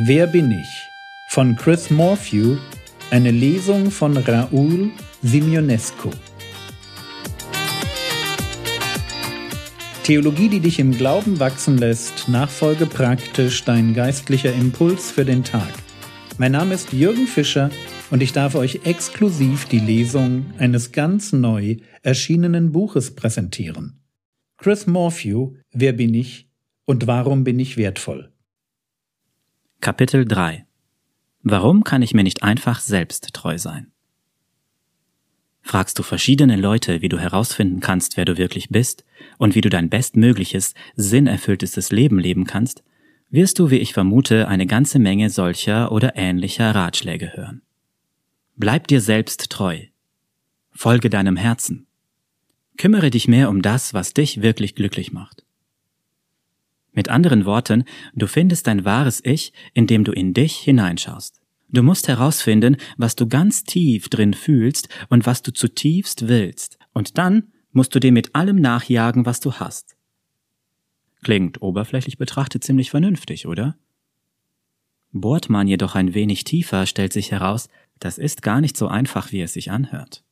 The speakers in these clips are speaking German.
Wer bin ich? Von Chris Morphew, eine Lesung von Raoul Simionescu. Theologie, die dich im Glauben wachsen lässt, nachfolge praktisch dein geistlicher Impuls für den Tag. Mein Name ist Jürgen Fischer und ich darf euch exklusiv die Lesung eines ganz neu erschienenen Buches präsentieren. Chris Morphew, Wer bin ich und warum bin ich wertvoll? Kapitel 3 Warum kann ich mir nicht einfach selbst treu sein? Fragst du verschiedene Leute, wie du herausfinden kannst, wer du wirklich bist und wie du dein bestmögliches, sinnerfülltestes Leben leben kannst, wirst du, wie ich vermute, eine ganze Menge solcher oder ähnlicher Ratschläge hören. Bleib dir selbst treu. Folge deinem Herzen. Kümmere dich mehr um das, was dich wirklich glücklich macht. Mit anderen Worten, du findest dein wahres Ich, indem du in dich hineinschaust. Du musst herausfinden, was du ganz tief drin fühlst und was du zutiefst willst. Und dann musst du dir mit allem nachjagen, was du hast. Klingt oberflächlich betrachtet ziemlich vernünftig, oder? Bohrt man jedoch ein wenig tiefer, stellt sich heraus, das ist gar nicht so einfach, wie es sich anhört.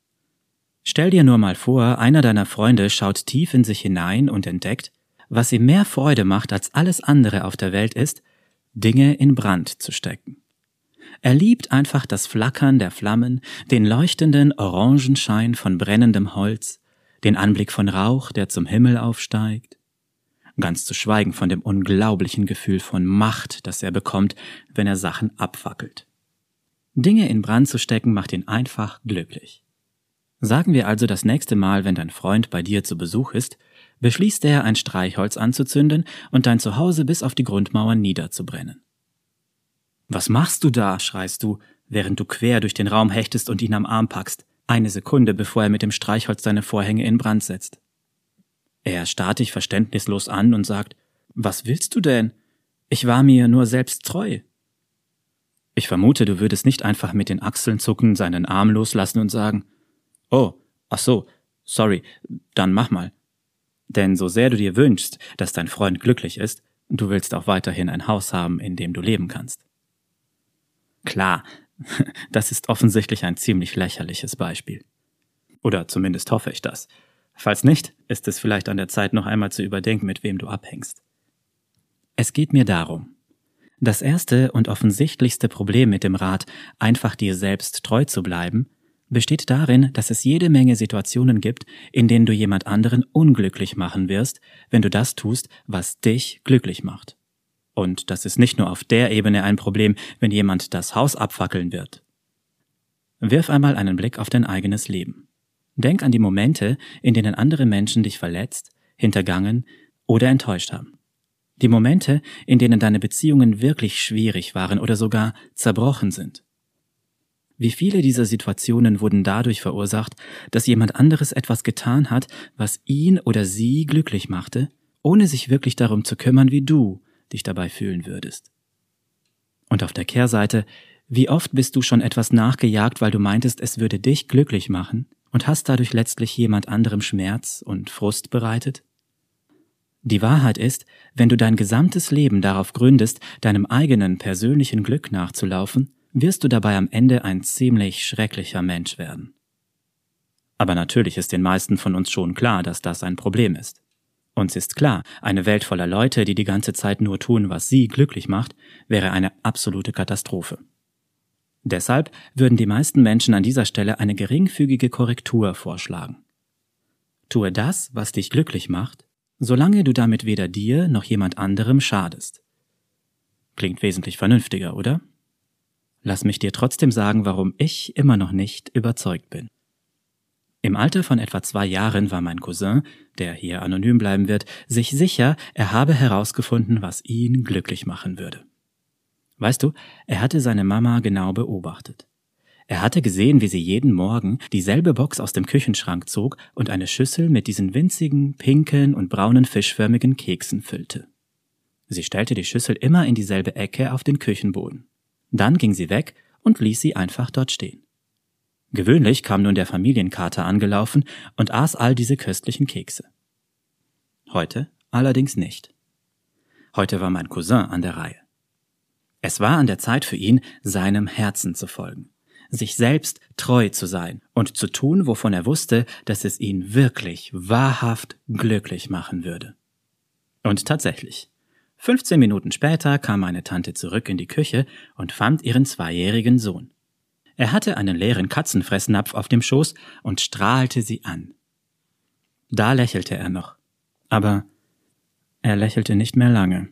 Stell dir nur mal vor, einer deiner Freunde schaut tief in sich hinein und entdeckt, was ihm mehr Freude macht als alles andere auf der Welt ist, Dinge in Brand zu stecken. Er liebt einfach das Flackern der Flammen, den leuchtenden Orangenschein von brennendem Holz, den Anblick von Rauch, der zum Himmel aufsteigt, ganz zu schweigen von dem unglaublichen Gefühl von Macht, das er bekommt, wenn er Sachen abfackelt. Dinge in Brand zu stecken macht ihn einfach glücklich. Sagen wir also das nächste Mal, wenn dein Freund bei dir zu Besuch ist, beschließt er, ein Streichholz anzuzünden und dein Zuhause bis auf die Grundmauern niederzubrennen. Was machst du da? schreist du, während du quer durch den Raum hechtest und ihn am Arm packst, eine Sekunde bevor er mit dem Streichholz deine Vorhänge in Brand setzt. Er starrt dich verständnislos an und sagt, was willst du denn? Ich war mir nur selbst treu. Ich vermute, du würdest nicht einfach mit den Achseln zucken, seinen Arm loslassen und sagen, oh, ach so, sorry, dann mach mal. Denn so sehr du dir wünschst, dass dein Freund glücklich ist, du willst auch weiterhin ein Haus haben, in dem du leben kannst. Klar, das ist offensichtlich ein ziemlich lächerliches Beispiel. Oder zumindest hoffe ich das. Falls nicht, ist es vielleicht an der Zeit, noch einmal zu überdenken, mit wem du abhängst. Es geht mir darum, das erste und offensichtlichste Problem mit dem Rat, einfach dir selbst treu zu bleiben, besteht darin, dass es jede Menge Situationen gibt, in denen du jemand anderen unglücklich machen wirst, wenn du das tust, was dich glücklich macht. Und das ist nicht nur auf der Ebene ein Problem, wenn jemand das Haus abfackeln wird. Wirf einmal einen Blick auf dein eigenes Leben. Denk an die Momente, in denen andere Menschen dich verletzt, hintergangen oder enttäuscht haben. Die Momente, in denen deine Beziehungen wirklich schwierig waren oder sogar zerbrochen sind. Wie viele dieser Situationen wurden dadurch verursacht, dass jemand anderes etwas getan hat, was ihn oder sie glücklich machte, ohne sich wirklich darum zu kümmern, wie du dich dabei fühlen würdest. Und auf der Kehrseite, wie oft bist du schon etwas nachgejagt, weil du meintest, es würde dich glücklich machen und hast dadurch letztlich jemand anderem Schmerz und Frust bereitet? Die Wahrheit ist, wenn du dein gesamtes Leben darauf gründest, deinem eigenen persönlichen Glück nachzulaufen, wirst du dabei am Ende ein ziemlich schrecklicher Mensch werden. Aber natürlich ist den meisten von uns schon klar, dass das ein Problem ist. Uns ist klar, eine Welt voller Leute, die die ganze Zeit nur tun, was sie glücklich macht, wäre eine absolute Katastrophe. Deshalb würden die meisten Menschen an dieser Stelle eine geringfügige Korrektur vorschlagen. Tue das, was dich glücklich macht, solange du damit weder dir noch jemand anderem schadest. Klingt wesentlich vernünftiger, oder? Lass mich dir trotzdem sagen, warum ich immer noch nicht überzeugt bin. Im Alter von etwa zwei Jahren war mein Cousin, der hier anonym bleiben wird, sich sicher, er habe herausgefunden, was ihn glücklich machen würde. Weißt du, er hatte seine Mama genau beobachtet. Er hatte gesehen, wie sie jeden Morgen dieselbe Box aus dem Küchenschrank zog und eine Schüssel mit diesen winzigen, pinken und braunen fischförmigen Keksen füllte. Sie stellte die Schüssel immer in dieselbe Ecke auf den Küchenboden. Dann ging sie weg und ließ sie einfach dort stehen. Gewöhnlich kam nun der Familienkater angelaufen und aß all diese köstlichen Kekse. Heute allerdings nicht. Heute war mein Cousin an der Reihe. Es war an der Zeit für ihn, seinem Herzen zu folgen, sich selbst treu zu sein und zu tun, wovon er wusste, dass es ihn wirklich wahrhaft glücklich machen würde. Und tatsächlich. 15 Minuten später kam meine Tante zurück in die Küche und fand ihren zweijährigen Sohn. Er hatte einen leeren Katzenfressnapf auf dem Schoß und strahlte sie an. Da lächelte er noch. Aber er lächelte nicht mehr lange.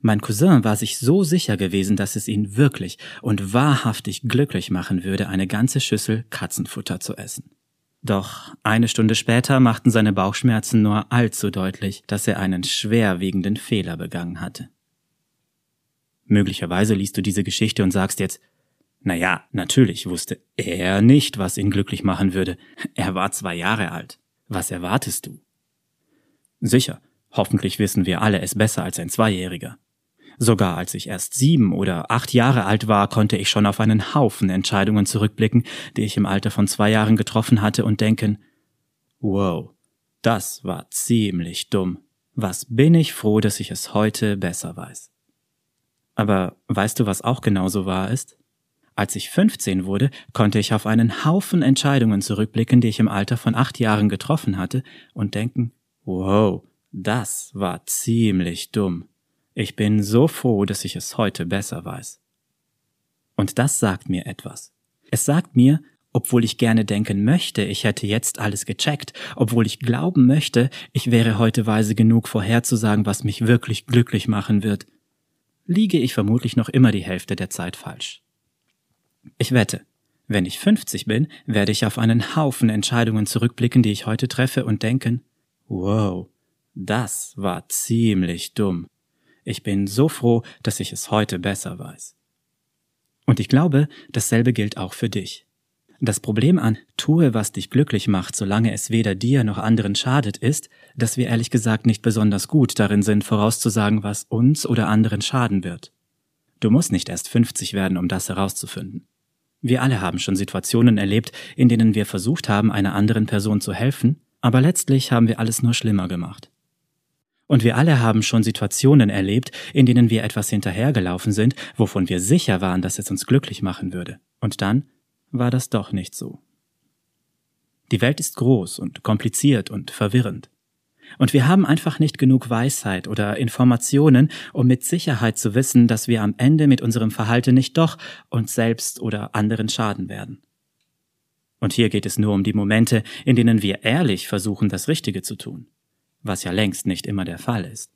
Mein Cousin war sich so sicher gewesen, dass es ihn wirklich und wahrhaftig glücklich machen würde, eine ganze Schüssel Katzenfutter zu essen. Doch eine Stunde später machten seine Bauchschmerzen nur allzu deutlich, dass er einen schwerwiegenden Fehler begangen hatte. Möglicherweise liest du diese Geschichte und sagst jetzt, na ja, natürlich wusste er nicht, was ihn glücklich machen würde. Er war zwei Jahre alt. Was erwartest du? Sicher, hoffentlich wissen wir alle es besser als ein Zweijähriger. Sogar als ich erst sieben oder acht Jahre alt war, konnte ich schon auf einen Haufen Entscheidungen zurückblicken, die ich im Alter von zwei Jahren getroffen hatte und denken, wow, das war ziemlich dumm. Was bin ich froh, dass ich es heute besser weiß. Aber weißt du, was auch genauso wahr ist? Als ich 15 wurde, konnte ich auf einen Haufen Entscheidungen zurückblicken, die ich im Alter von acht Jahren getroffen hatte, und denken, wow, das war ziemlich dumm. Ich bin so froh, dass ich es heute besser weiß. Und das sagt mir etwas. Es sagt mir, obwohl ich gerne denken möchte, ich hätte jetzt alles gecheckt, obwohl ich glauben möchte, ich wäre heute weise genug vorherzusagen, was mich wirklich glücklich machen wird, liege ich vermutlich noch immer die Hälfte der Zeit falsch. Ich wette, wenn ich 50 bin, werde ich auf einen Haufen Entscheidungen zurückblicken, die ich heute treffe und denken, wow, das war ziemlich dumm. Ich bin so froh, dass ich es heute besser weiß. Und ich glaube, dasselbe gilt auch für dich. Das Problem an tue, was dich glücklich macht, solange es weder dir noch anderen schadet, ist, dass wir ehrlich gesagt nicht besonders gut darin sind, vorauszusagen, was uns oder anderen schaden wird. Du musst nicht erst 50 werden, um das herauszufinden. Wir alle haben schon Situationen erlebt, in denen wir versucht haben, einer anderen Person zu helfen, aber letztlich haben wir alles nur schlimmer gemacht. Und wir alle haben schon Situationen erlebt, in denen wir etwas hinterhergelaufen sind, wovon wir sicher waren, dass es uns glücklich machen würde. Und dann war das doch nicht so. Die Welt ist groß und kompliziert und verwirrend. Und wir haben einfach nicht genug Weisheit oder Informationen, um mit Sicherheit zu wissen, dass wir am Ende mit unserem Verhalten nicht doch uns selbst oder anderen schaden werden. Und hier geht es nur um die Momente, in denen wir ehrlich versuchen, das Richtige zu tun was ja längst nicht immer der Fall ist.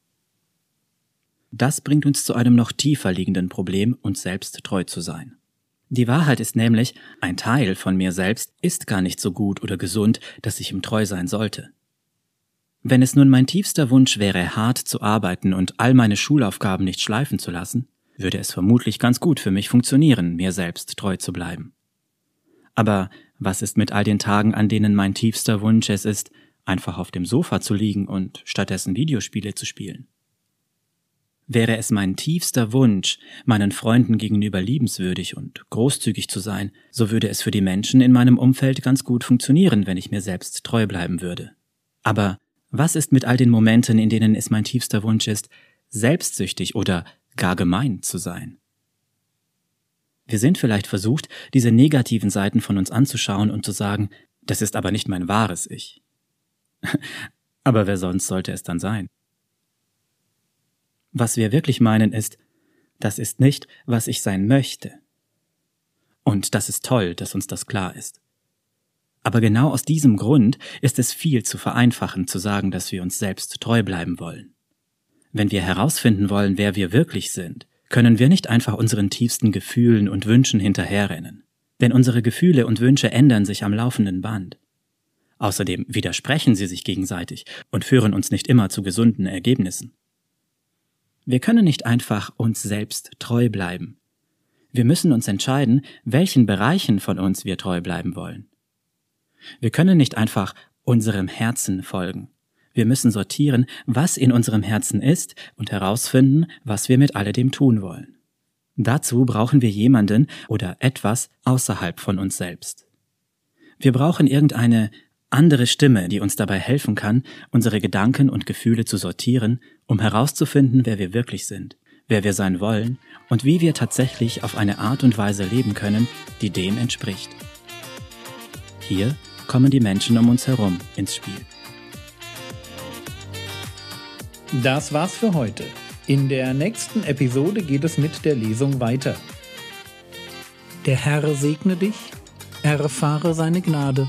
Das bringt uns zu einem noch tiefer liegenden Problem, uns selbst treu zu sein. Die Wahrheit ist nämlich, ein Teil von mir selbst ist gar nicht so gut oder gesund, dass ich ihm treu sein sollte. Wenn es nun mein tiefster Wunsch wäre, hart zu arbeiten und all meine Schulaufgaben nicht schleifen zu lassen, würde es vermutlich ganz gut für mich funktionieren, mir selbst treu zu bleiben. Aber was ist mit all den Tagen, an denen mein tiefster Wunsch es ist, einfach auf dem Sofa zu liegen und stattdessen Videospiele zu spielen? Wäre es mein tiefster Wunsch, meinen Freunden gegenüber liebenswürdig und großzügig zu sein, so würde es für die Menschen in meinem Umfeld ganz gut funktionieren, wenn ich mir selbst treu bleiben würde. Aber was ist mit all den Momenten, in denen es mein tiefster Wunsch ist, selbstsüchtig oder gar gemein zu sein? Wir sind vielleicht versucht, diese negativen Seiten von uns anzuschauen und zu sagen, das ist aber nicht mein wahres Ich. Aber wer sonst sollte es dann sein? Was wir wirklich meinen ist, das ist nicht, was ich sein möchte. Und das ist toll, dass uns das klar ist. Aber genau aus diesem Grund ist es viel zu vereinfachen zu sagen, dass wir uns selbst treu bleiben wollen. Wenn wir herausfinden wollen, wer wir wirklich sind, können wir nicht einfach unseren tiefsten Gefühlen und Wünschen hinterherrennen. Denn unsere Gefühle und Wünsche ändern sich am laufenden Band. Außerdem widersprechen sie sich gegenseitig und führen uns nicht immer zu gesunden Ergebnissen. Wir können nicht einfach uns selbst treu bleiben. Wir müssen uns entscheiden, welchen Bereichen von uns wir treu bleiben wollen. Wir können nicht einfach unserem Herzen folgen. Wir müssen sortieren, was in unserem Herzen ist und herausfinden, was wir mit alledem tun wollen. Dazu brauchen wir jemanden oder etwas außerhalb von uns selbst. Wir brauchen irgendeine andere Stimme, die uns dabei helfen kann, unsere Gedanken und Gefühle zu sortieren, um herauszufinden, wer wir wirklich sind, wer wir sein wollen und wie wir tatsächlich auf eine Art und Weise leben können, die dem entspricht. Hier kommen die Menschen um uns herum ins Spiel. Das war's für heute. In der nächsten Episode geht es mit der Lesung weiter. Der Herr segne dich, erfahre seine Gnade